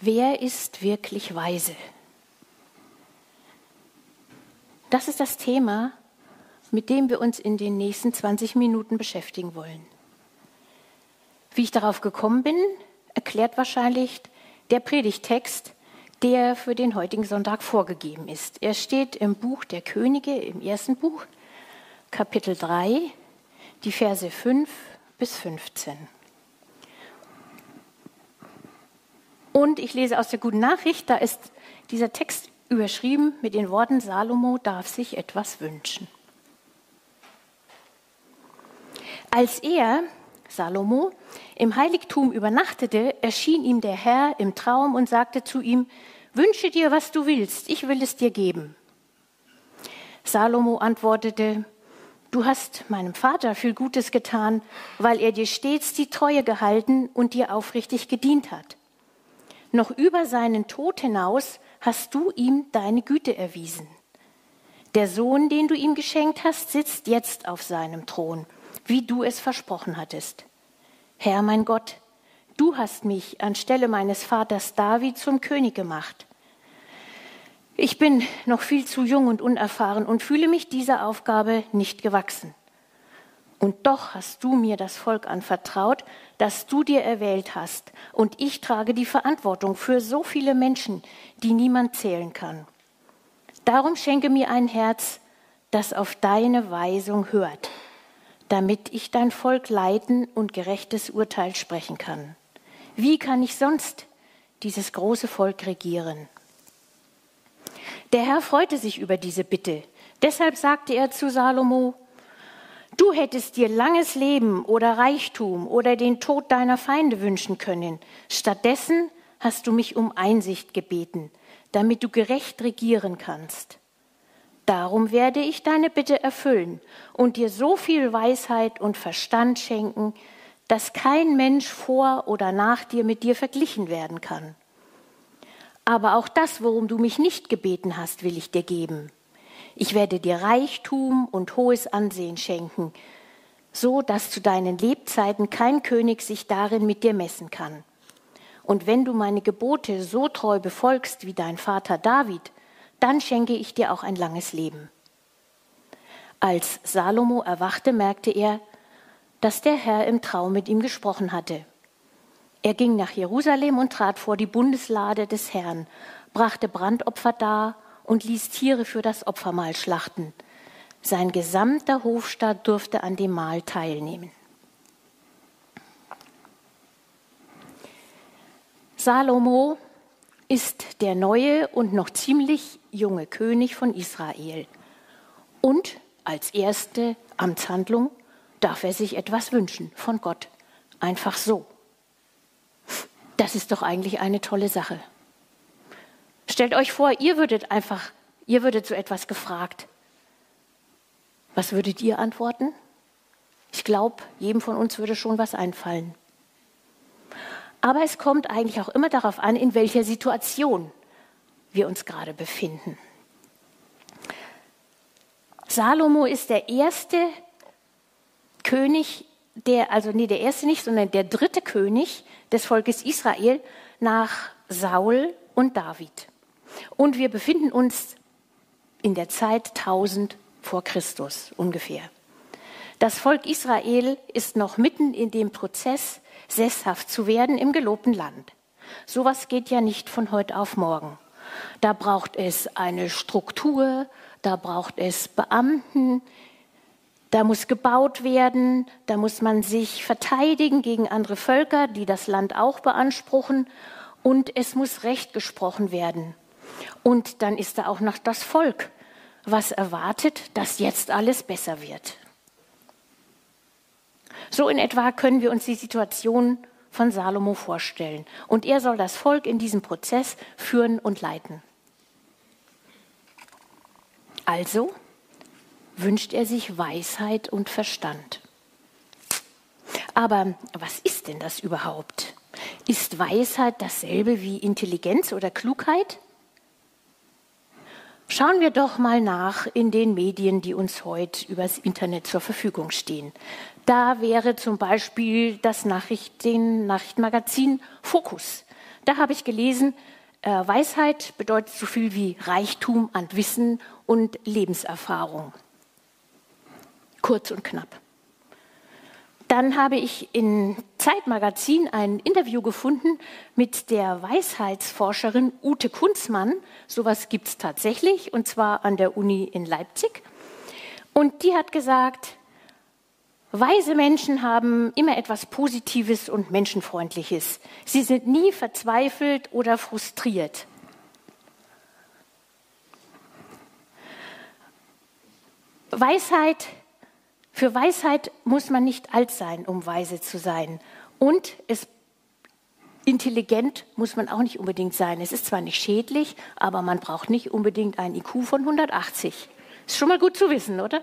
Wer ist wirklich weise? Das ist das Thema, mit dem wir uns in den nächsten 20 Minuten beschäftigen wollen. Wie ich darauf gekommen bin, erklärt wahrscheinlich der Predigtext, der für den heutigen Sonntag vorgegeben ist. Er steht im Buch der Könige, im ersten Buch, Kapitel 3, die Verse 5 bis 15. Und ich lese aus der guten Nachricht, da ist dieser Text überschrieben mit den Worten, Salomo darf sich etwas wünschen. Als er, Salomo, im Heiligtum übernachtete, erschien ihm der Herr im Traum und sagte zu ihm, Wünsche dir, was du willst, ich will es dir geben. Salomo antwortete, Du hast meinem Vater viel Gutes getan, weil er dir stets die Treue gehalten und dir aufrichtig gedient hat. Noch über seinen Tod hinaus hast du ihm deine Güte erwiesen. Der Sohn, den du ihm geschenkt hast, sitzt jetzt auf seinem Thron, wie du es versprochen hattest. Herr mein Gott, du hast mich anstelle meines Vaters David zum König gemacht. Ich bin noch viel zu jung und unerfahren und fühle mich dieser Aufgabe nicht gewachsen. Und doch hast du mir das Volk anvertraut, das du dir erwählt hast, und ich trage die Verantwortung für so viele Menschen, die niemand zählen kann. Darum schenke mir ein Herz, das auf deine Weisung hört, damit ich dein Volk leiten und gerechtes Urteil sprechen kann. Wie kann ich sonst dieses große Volk regieren? Der Herr freute sich über diese Bitte. Deshalb sagte er zu Salomo, Du hättest dir langes Leben oder Reichtum oder den Tod deiner Feinde wünschen können. Stattdessen hast du mich um Einsicht gebeten, damit du gerecht regieren kannst. Darum werde ich deine Bitte erfüllen und dir so viel Weisheit und Verstand schenken, dass kein Mensch vor oder nach dir mit dir verglichen werden kann. Aber auch das, worum du mich nicht gebeten hast, will ich dir geben ich werde dir Reichtum und hohes Ansehen schenken, so dass zu deinen Lebzeiten kein König sich darin mit dir messen kann. Und wenn du meine Gebote so treu befolgst wie dein Vater David, dann schenke ich dir auch ein langes Leben. Als Salomo erwachte, merkte er, dass der Herr im Traum mit ihm gesprochen hatte. Er ging nach Jerusalem und trat vor die Bundeslade des Herrn, brachte Brandopfer dar und ließ Tiere für das Opfermahl schlachten. Sein gesamter Hofstaat durfte an dem Mahl teilnehmen. Salomo ist der neue und noch ziemlich junge König von Israel. Und als erste Amtshandlung darf er sich etwas wünschen von Gott. Einfach so. Das ist doch eigentlich eine tolle Sache. Stellt euch vor, ihr würdet einfach, ihr würdet so etwas gefragt. Was würdet ihr antworten? Ich glaube, jedem von uns würde schon was einfallen. Aber es kommt eigentlich auch immer darauf an, in welcher Situation wir uns gerade befinden. Salomo ist der erste König, der, also nee, der erste nicht, sondern der dritte König des Volkes Israel nach Saul und David. Und wir befinden uns in der Zeit 1000 vor Christus ungefähr. Das Volk Israel ist noch mitten in dem Prozess, sesshaft zu werden im gelobten Land. Sowas geht ja nicht von heute auf morgen. Da braucht es eine Struktur, da braucht es Beamten, da muss gebaut werden, da muss man sich verteidigen gegen andere Völker, die das Land auch beanspruchen, und es muss Recht gesprochen werden. Und dann ist da auch noch das Volk, was erwartet, dass jetzt alles besser wird. So in etwa können wir uns die Situation von Salomo vorstellen. Und er soll das Volk in diesem Prozess führen und leiten. Also wünscht er sich Weisheit und Verstand. Aber was ist denn das überhaupt? Ist Weisheit dasselbe wie Intelligenz oder Klugheit? Schauen wir doch mal nach in den Medien, die uns heute übers Internet zur Verfügung stehen. Da wäre zum Beispiel das Nachrichten, Nachrichtenmagazin Fokus. Da habe ich gelesen, äh, Weisheit bedeutet so viel wie Reichtum an Wissen und Lebenserfahrung. Kurz und knapp. Dann habe ich in Zeitmagazin ein Interview gefunden mit der Weisheitsforscherin Ute Kunzmann. Sowas gibt es tatsächlich, und zwar an der Uni in Leipzig. Und die hat gesagt, weise Menschen haben immer etwas Positives und Menschenfreundliches. Sie sind nie verzweifelt oder frustriert. Weisheit für Weisheit muss man nicht alt sein, um weise zu sein. Und es, intelligent muss man auch nicht unbedingt sein. Es ist zwar nicht schädlich, aber man braucht nicht unbedingt ein IQ von 180. Ist schon mal gut zu wissen, oder?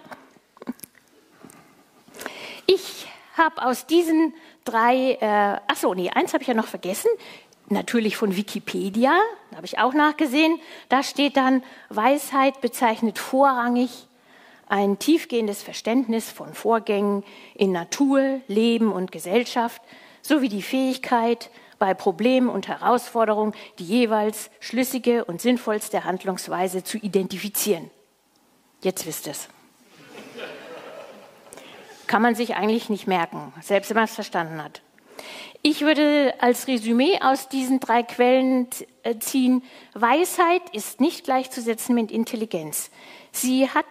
Ich habe aus diesen drei, äh, achso, nee, eins habe ich ja noch vergessen, natürlich von Wikipedia, habe ich auch nachgesehen. Da steht dann, Weisheit bezeichnet vorrangig ein tiefgehendes Verständnis von Vorgängen in Natur, Leben und Gesellschaft sowie die Fähigkeit, bei Problemen und Herausforderungen die jeweils schlüssige und sinnvollste Handlungsweise zu identifizieren. Jetzt wisst es. Kann man sich eigentlich nicht merken, selbst wenn man es verstanden hat. Ich würde als Resümee aus diesen drei Quellen äh, ziehen, Weisheit ist nicht gleichzusetzen mit Intelligenz. Sie hat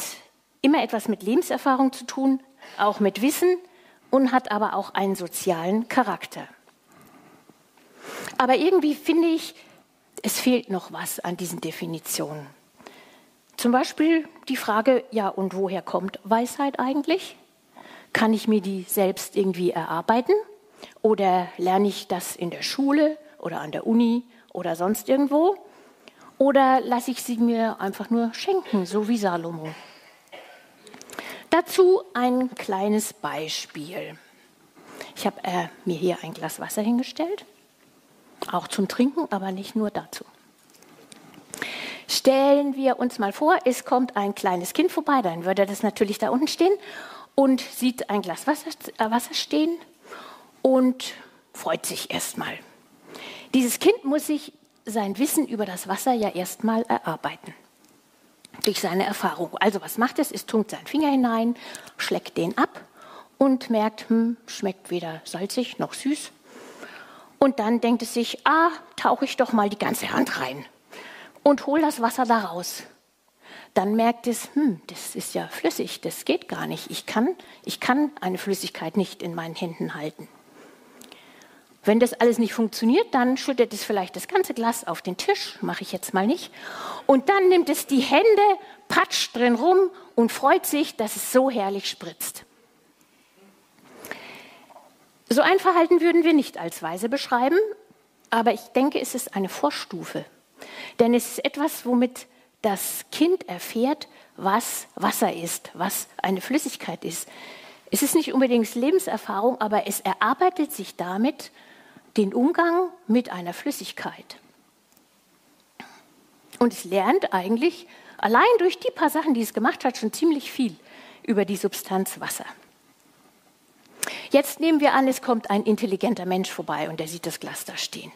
immer etwas mit Lebenserfahrung zu tun, auch mit Wissen und hat aber auch einen sozialen Charakter. Aber irgendwie finde ich, es fehlt noch was an diesen Definitionen. Zum Beispiel die Frage, ja, und woher kommt Weisheit eigentlich? Kann ich mir die selbst irgendwie erarbeiten? Oder lerne ich das in der Schule oder an der Uni oder sonst irgendwo? Oder lasse ich sie mir einfach nur schenken, so wie Salomo? Dazu ein kleines Beispiel. Ich habe äh, mir hier ein Glas Wasser hingestellt, auch zum Trinken, aber nicht nur dazu. Stellen wir uns mal vor, es kommt ein kleines Kind vorbei, dann würde das natürlich da unten stehen und sieht ein Glas Wasser, äh, Wasser stehen und freut sich erstmal. Dieses Kind muss sich sein Wissen über das Wasser ja erstmal erarbeiten durch seine Erfahrung. Also was macht es? Es tunkt seinen Finger hinein, schlägt den ab und merkt, hm, schmeckt weder salzig noch süß. Und dann denkt es sich, ah, tauche ich doch mal die ganze Hand rein und hol das Wasser da raus. Dann merkt es, hm, das ist ja flüssig, das geht gar nicht. Ich kann, ich kann eine Flüssigkeit nicht in meinen Händen halten. Wenn das alles nicht funktioniert, dann schüttet es vielleicht das ganze Glas auf den Tisch, mache ich jetzt mal nicht. Und dann nimmt es die Hände, patscht drin rum und freut sich, dass es so herrlich spritzt. So ein Verhalten würden wir nicht als weise beschreiben, aber ich denke, es ist eine Vorstufe. Denn es ist etwas, womit das Kind erfährt, was Wasser ist, was eine Flüssigkeit ist. Es ist nicht unbedingt Lebenserfahrung, aber es erarbeitet sich damit den Umgang mit einer Flüssigkeit. Und es lernt eigentlich allein durch die paar Sachen, die es gemacht hat, schon ziemlich viel über die Substanz Wasser. Jetzt nehmen wir an, es kommt ein intelligenter Mensch vorbei und der sieht das Glas da stehen.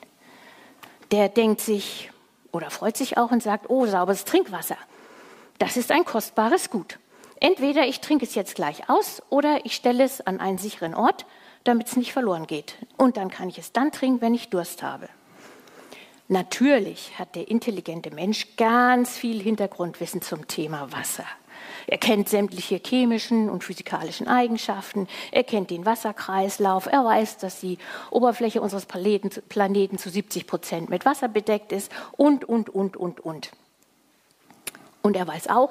Der denkt sich oder freut sich auch und sagt, oh, sauberes Trinkwasser. Das ist ein kostbares Gut. Entweder ich trinke es jetzt gleich aus oder ich stelle es an einen sicheren Ort damit es nicht verloren geht. Und dann kann ich es dann trinken, wenn ich Durst habe. Natürlich hat der intelligente Mensch ganz viel Hintergrundwissen zum Thema Wasser. Er kennt sämtliche chemischen und physikalischen Eigenschaften, er kennt den Wasserkreislauf, er weiß, dass die Oberfläche unseres Planeten, zu 70 Prozent mit Wasser bedeckt ist und, und, und, und, und. Und er weiß auch,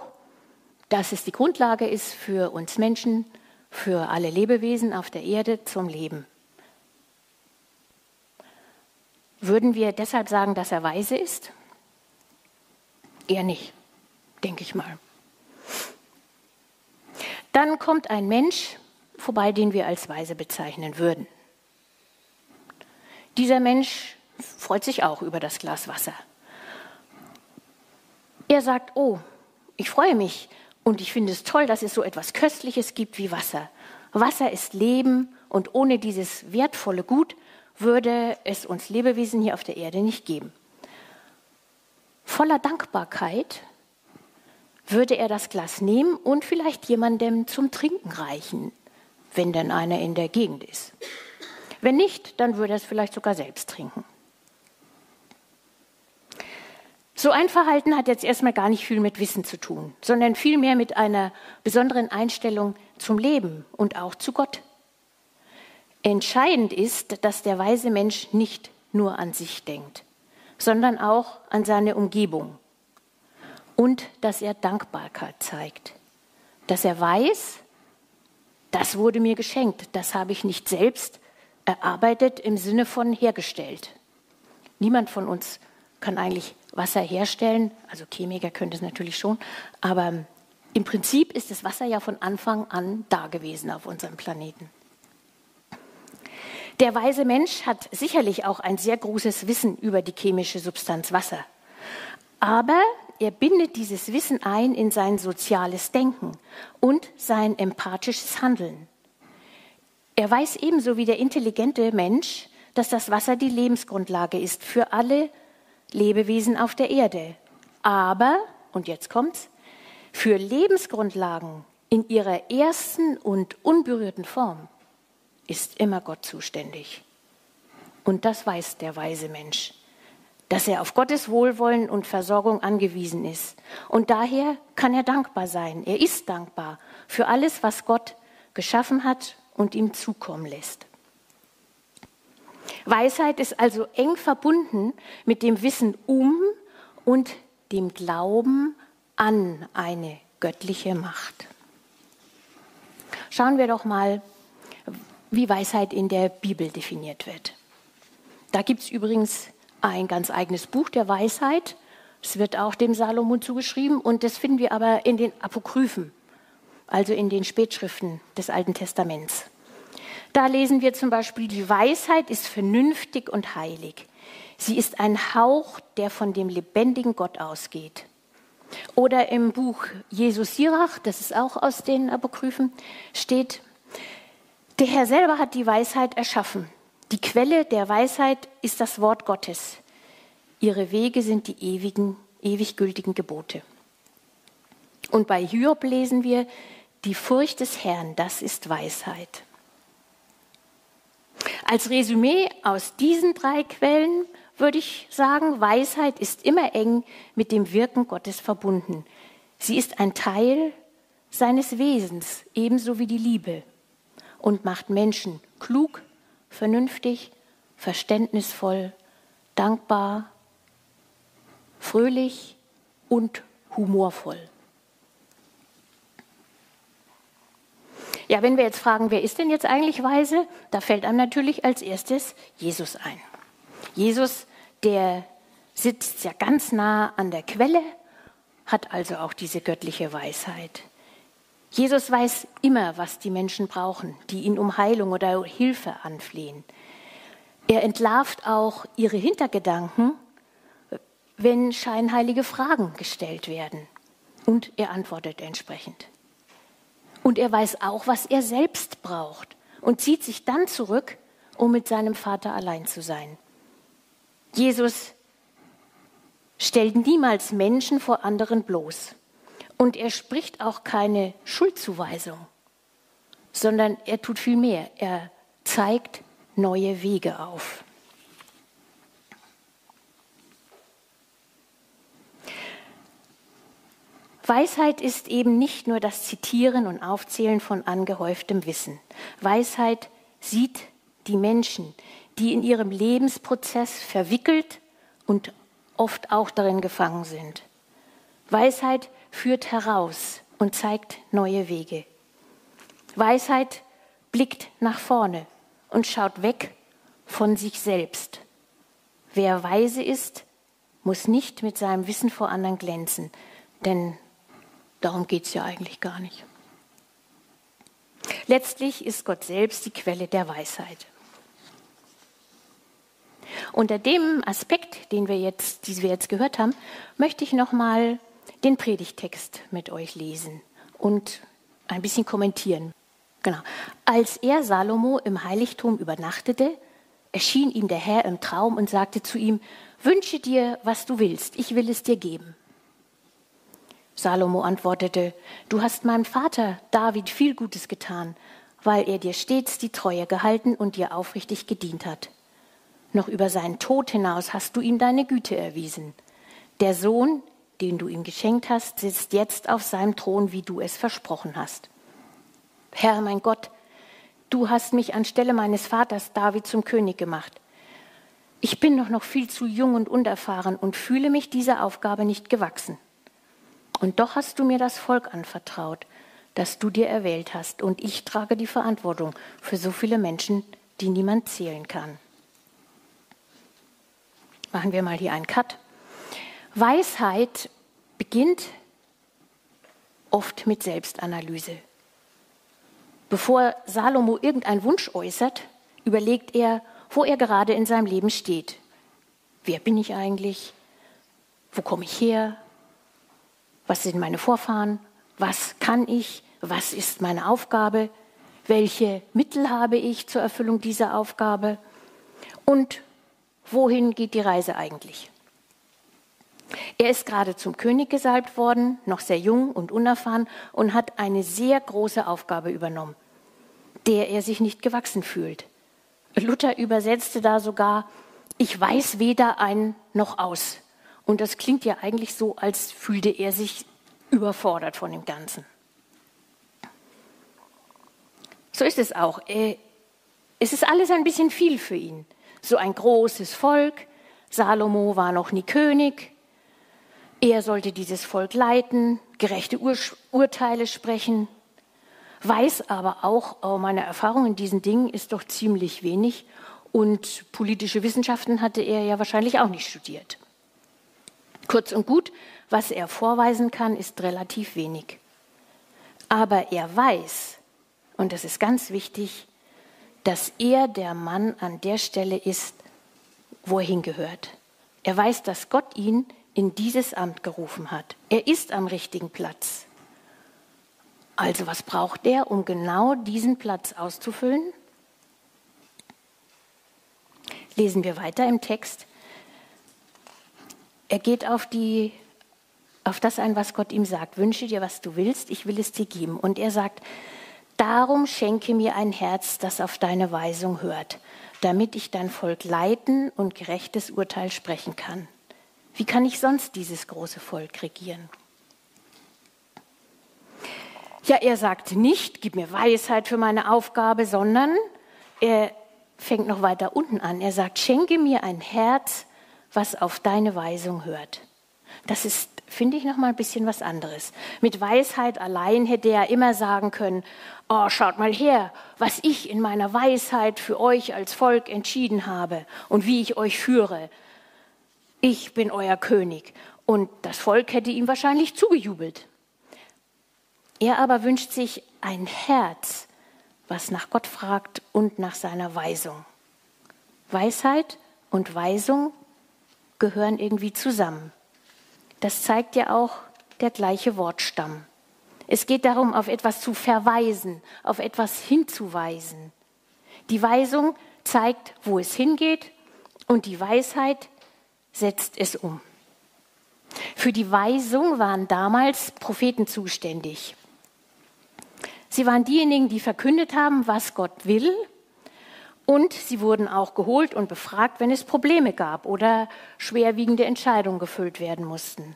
dass es die Grundlage ist für uns Menschen, für alle Lebewesen auf der Erde zum Leben. Würden wir deshalb sagen, dass er weise ist? Eher nicht, denke ich mal. Dann kommt ein Mensch vorbei, den wir als weise bezeichnen würden. Dieser Mensch freut sich auch über das Glas Wasser. Er sagt, oh, ich freue mich, und ich finde es toll, dass es so etwas Köstliches gibt wie Wasser. Wasser ist Leben und ohne dieses wertvolle Gut würde es uns Lebewesen hier auf der Erde nicht geben. Voller Dankbarkeit würde er das Glas nehmen und vielleicht jemandem zum Trinken reichen, wenn denn einer in der Gegend ist. Wenn nicht, dann würde er es vielleicht sogar selbst trinken. So ein Verhalten hat jetzt erstmal gar nicht viel mit Wissen zu tun, sondern vielmehr mit einer besonderen Einstellung zum Leben und auch zu Gott. Entscheidend ist, dass der weise Mensch nicht nur an sich denkt, sondern auch an seine Umgebung und dass er Dankbarkeit zeigt, dass er weiß, das wurde mir geschenkt, das habe ich nicht selbst erarbeitet im Sinne von hergestellt. Niemand von uns kann eigentlich Wasser herstellen, also Chemiker könnte es natürlich schon, aber im Prinzip ist das Wasser ja von Anfang an da gewesen auf unserem Planeten. Der weise Mensch hat sicherlich auch ein sehr großes Wissen über die chemische Substanz Wasser. Aber er bindet dieses Wissen ein in sein soziales Denken und sein empathisches Handeln. Er weiß ebenso wie der intelligente Mensch, dass das Wasser die Lebensgrundlage ist für alle Lebewesen auf der Erde. Aber, und jetzt kommt's, für Lebensgrundlagen in ihrer ersten und unberührten Form ist immer Gott zuständig. Und das weiß der weise Mensch, dass er auf Gottes Wohlwollen und Versorgung angewiesen ist. Und daher kann er dankbar sein. Er ist dankbar für alles, was Gott geschaffen hat und ihm zukommen lässt. Weisheit ist also eng verbunden mit dem Wissen um und dem Glauben an eine göttliche Macht. Schauen wir doch mal, wie Weisheit in der Bibel definiert wird. Da gibt es übrigens ein ganz eigenes Buch der Weisheit. Es wird auch dem Salomon zugeschrieben und das finden wir aber in den Apokryphen, also in den Spätschriften des Alten Testaments. Da lesen wir zum Beispiel, die Weisheit ist vernünftig und heilig. Sie ist ein Hauch, der von dem lebendigen Gott ausgeht. Oder im Buch Jesus Sirach, das ist auch aus den Apokryphen, steht, der Herr selber hat die Weisheit erschaffen. Die Quelle der Weisheit ist das Wort Gottes. Ihre Wege sind die ewigen, ewig gültigen Gebote. Und bei Hiob lesen wir, die Furcht des Herrn, das ist Weisheit. Als Resümee aus diesen drei Quellen würde ich sagen, Weisheit ist immer eng mit dem Wirken Gottes verbunden. Sie ist ein Teil seines Wesens, ebenso wie die Liebe, und macht Menschen klug, vernünftig, verständnisvoll, dankbar, fröhlich und humorvoll. Ja, wenn wir jetzt fragen, wer ist denn jetzt eigentlich weise, da fällt einem natürlich als erstes Jesus ein. Jesus, der sitzt ja ganz nah an der Quelle, hat also auch diese göttliche Weisheit. Jesus weiß immer, was die Menschen brauchen, die ihn um Heilung oder Hilfe anflehen. Er entlarvt auch ihre Hintergedanken, wenn scheinheilige Fragen gestellt werden. Und er antwortet entsprechend. Und er weiß auch, was er selbst braucht und zieht sich dann zurück, um mit seinem Vater allein zu sein. Jesus stellt niemals Menschen vor anderen bloß. Und er spricht auch keine Schuldzuweisung, sondern er tut viel mehr. Er zeigt neue Wege auf. Weisheit ist eben nicht nur das Zitieren und Aufzählen von angehäuftem Wissen. Weisheit sieht die Menschen, die in ihrem Lebensprozess verwickelt und oft auch darin gefangen sind. Weisheit führt heraus und zeigt neue Wege. Weisheit blickt nach vorne und schaut weg von sich selbst. Wer weise ist, muss nicht mit seinem Wissen vor anderen glänzen, denn Darum geht es ja eigentlich gar nicht. Letztlich ist Gott selbst die Quelle der Weisheit. Unter dem Aspekt, den wir jetzt, den wir jetzt gehört haben, möchte ich nochmal den Predigtext mit euch lesen und ein bisschen kommentieren. Genau. Als er Salomo im Heiligtum übernachtete, erschien ihm der Herr im Traum und sagte zu ihm, Wünsche dir, was du willst, ich will es dir geben. Salomo antwortete, Du hast meinem Vater David viel Gutes getan, weil er dir stets die Treue gehalten und dir aufrichtig gedient hat. Noch über seinen Tod hinaus hast du ihm deine Güte erwiesen. Der Sohn, den du ihm geschenkt hast, sitzt jetzt auf seinem Thron, wie du es versprochen hast. Herr, mein Gott, du hast mich anstelle meines Vaters David zum König gemacht. Ich bin doch noch viel zu jung und unerfahren und fühle mich dieser Aufgabe nicht gewachsen. Und doch hast du mir das Volk anvertraut, das du dir erwählt hast, und ich trage die Verantwortung für so viele Menschen, die niemand zählen kann. Machen wir mal hier einen Cut. Weisheit beginnt oft mit Selbstanalyse. Bevor Salomo irgendeinen Wunsch äußert, überlegt er, wo er gerade in seinem Leben steht. Wer bin ich eigentlich? Wo komme ich her? Was sind meine Vorfahren? Was kann ich? Was ist meine Aufgabe? Welche Mittel habe ich zur Erfüllung dieser Aufgabe? Und wohin geht die Reise eigentlich? Er ist gerade zum König gesalbt worden, noch sehr jung und unerfahren und hat eine sehr große Aufgabe übernommen, der er sich nicht gewachsen fühlt. Luther übersetzte da sogar, ich weiß weder ein noch aus. Und das klingt ja eigentlich so, als fühlte er sich überfordert von dem Ganzen. So ist es auch. Es ist alles ein bisschen viel für ihn. So ein großes Volk. Salomo war noch nie König. Er sollte dieses Volk leiten, gerechte Ur Urteile sprechen, weiß aber auch, oh, meine Erfahrung in diesen Dingen ist doch ziemlich wenig und politische Wissenschaften hatte er ja wahrscheinlich auch nicht studiert. Kurz und gut, was er vorweisen kann, ist relativ wenig. Aber er weiß, und das ist ganz wichtig, dass er der Mann an der Stelle ist, wo er hingehört. Er weiß, dass Gott ihn in dieses Amt gerufen hat. Er ist am richtigen Platz. Also was braucht er, um genau diesen Platz auszufüllen? Lesen wir weiter im Text. Er geht auf, die, auf das ein, was Gott ihm sagt. Wünsche dir, was du willst, ich will es dir geben. Und er sagt, darum schenke mir ein Herz, das auf deine Weisung hört, damit ich dein Volk leiten und gerechtes Urteil sprechen kann. Wie kann ich sonst dieses große Volk regieren? Ja, er sagt nicht, gib mir Weisheit für meine Aufgabe, sondern er fängt noch weiter unten an. Er sagt, schenke mir ein Herz, was auf deine Weisung hört. Das ist, finde ich, noch mal ein bisschen was anderes. Mit Weisheit allein hätte er immer sagen können, oh, schaut mal her, was ich in meiner Weisheit für euch als Volk entschieden habe und wie ich euch führe ich bin euer König. Und das Volk hätte ihm wahrscheinlich zugejubelt. Er aber wünscht sich ein Herz, was nach Gott fragt und nach seiner Weisung. Weisheit und Weisung gehören irgendwie zusammen. Das zeigt ja auch der gleiche Wortstamm. Es geht darum, auf etwas zu verweisen, auf etwas hinzuweisen. Die Weisung zeigt, wo es hingeht und die Weisheit setzt es um. Für die Weisung waren damals Propheten zuständig. Sie waren diejenigen, die verkündet haben, was Gott will. Und sie wurden auch geholt und befragt, wenn es Probleme gab oder schwerwiegende Entscheidungen gefüllt werden mussten.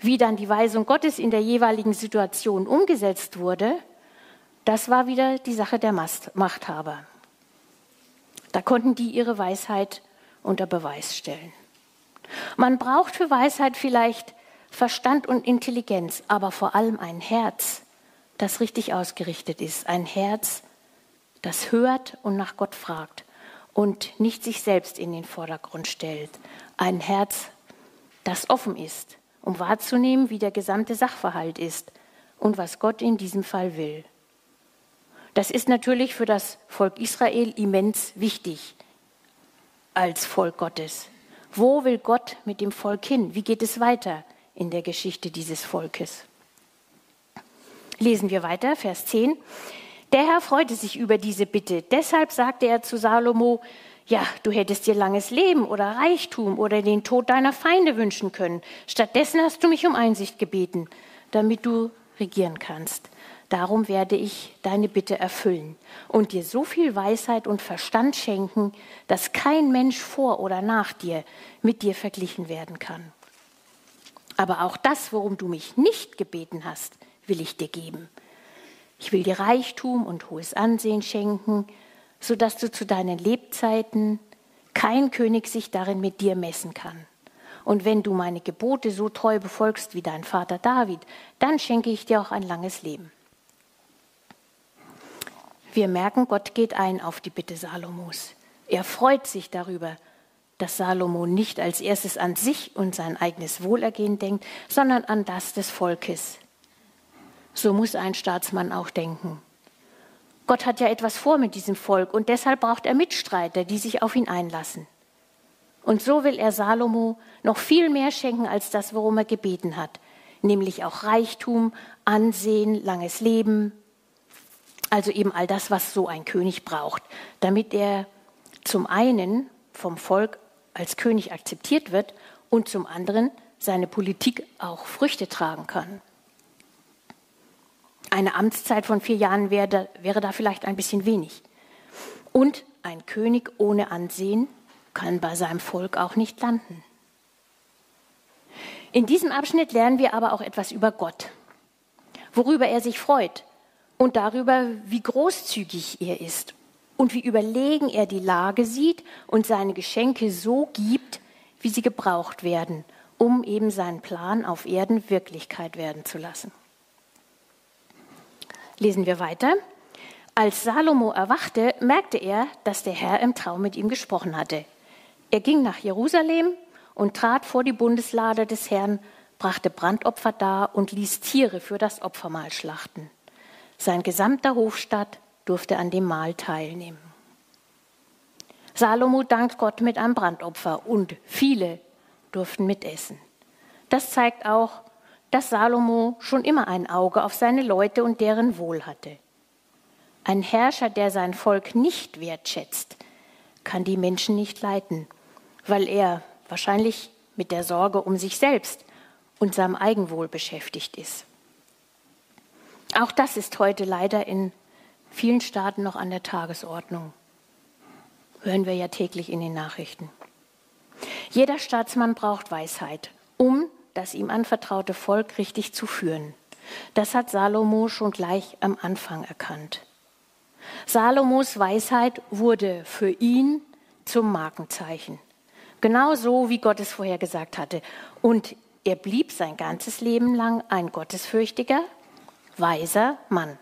Wie dann die Weisung Gottes in der jeweiligen Situation umgesetzt wurde, das war wieder die Sache der Machthaber. Da konnten die ihre Weisheit unter Beweis stellen. Man braucht für Weisheit vielleicht Verstand und Intelligenz, aber vor allem ein Herz, das richtig ausgerichtet ist. Ein Herz, das hört und nach Gott fragt und nicht sich selbst in den Vordergrund stellt. Ein Herz, das offen ist, um wahrzunehmen, wie der gesamte Sachverhalt ist und was Gott in diesem Fall will. Das ist natürlich für das Volk Israel immens wichtig als Volk Gottes. Wo will Gott mit dem Volk hin? Wie geht es weiter in der Geschichte dieses Volkes? Lesen wir weiter, Vers 10. Der Herr freute sich über diese Bitte. Deshalb sagte er zu Salomo, ja, du hättest dir langes Leben oder Reichtum oder den Tod deiner Feinde wünschen können. Stattdessen hast du mich um Einsicht gebeten, damit du regieren kannst. Darum werde ich deine Bitte erfüllen und dir so viel Weisheit und Verstand schenken, dass kein Mensch vor oder nach dir mit dir verglichen werden kann. Aber auch das, worum du mich nicht gebeten hast, will ich dir geben. Ich will dir Reichtum und hohes Ansehen schenken, so dass du zu deinen Lebzeiten kein König sich darin mit dir messen kann. Und wenn du meine Gebote so treu befolgst wie dein Vater David, dann schenke ich dir auch ein langes Leben. Wir merken, Gott geht ein auf die Bitte Salomos. Er freut sich darüber, dass Salomo nicht als erstes an sich und sein eigenes Wohlergehen denkt, sondern an das des Volkes. So muss ein Staatsmann auch denken. Gott hat ja etwas vor mit diesem Volk und deshalb braucht er Mitstreiter, die sich auf ihn einlassen. Und so will er Salomo noch viel mehr schenken als das, worum er gebeten hat, nämlich auch Reichtum, Ansehen, langes Leben, also eben all das, was so ein König braucht, damit er zum einen vom Volk als König akzeptiert wird und zum anderen seine Politik auch Früchte tragen kann. Eine Amtszeit von vier Jahren wäre, wäre da vielleicht ein bisschen wenig. Und ein König ohne Ansehen kann bei seinem Volk auch nicht landen. In diesem Abschnitt lernen wir aber auch etwas über Gott, worüber er sich freut, und darüber, wie großzügig er ist und wie überlegen er die Lage sieht und seine Geschenke so gibt, wie sie gebraucht werden, um eben seinen Plan auf Erden Wirklichkeit werden zu lassen. Lesen wir weiter. Als Salomo erwachte, merkte er, dass der Herr im Traum mit ihm gesprochen hatte. Er ging nach Jerusalem und trat vor die Bundeslade des Herrn, brachte Brandopfer dar und ließ Tiere für das Opfermahl schlachten. Sein gesamter Hofstaat durfte an dem Mahl teilnehmen. Salomo dankt Gott mit einem Brandopfer und viele durften mitessen. Das zeigt auch, dass Salomo schon immer ein Auge auf seine Leute und deren Wohl hatte. Ein Herrscher, der sein Volk nicht wertschätzt, kann die Menschen nicht leiten, weil er wahrscheinlich mit der Sorge um sich selbst und seinem Eigenwohl beschäftigt ist. Auch das ist heute leider in vielen Staaten noch an der Tagesordnung. Hören wir ja täglich in den Nachrichten. Jeder Staatsmann braucht Weisheit, das ihm anvertraute Volk richtig zu führen. Das hat Salomo schon gleich am Anfang erkannt. Salomos Weisheit wurde für ihn zum Markenzeichen. Genauso wie Gott es vorher gesagt hatte. Und er blieb sein ganzes Leben lang ein Gottesfürchtiger, weiser Mann.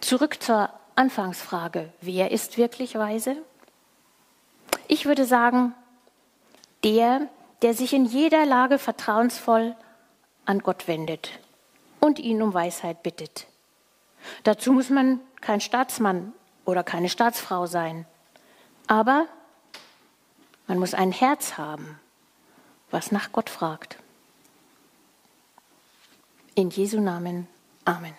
Zurück zur Anfangsfrage, wer ist wirklich weise? Ich würde sagen, der, der sich in jeder Lage vertrauensvoll an Gott wendet und ihn um Weisheit bittet. Dazu muss man kein Staatsmann oder keine Staatsfrau sein, aber man muss ein Herz haben, was nach Gott fragt. In Jesu Namen. Amen.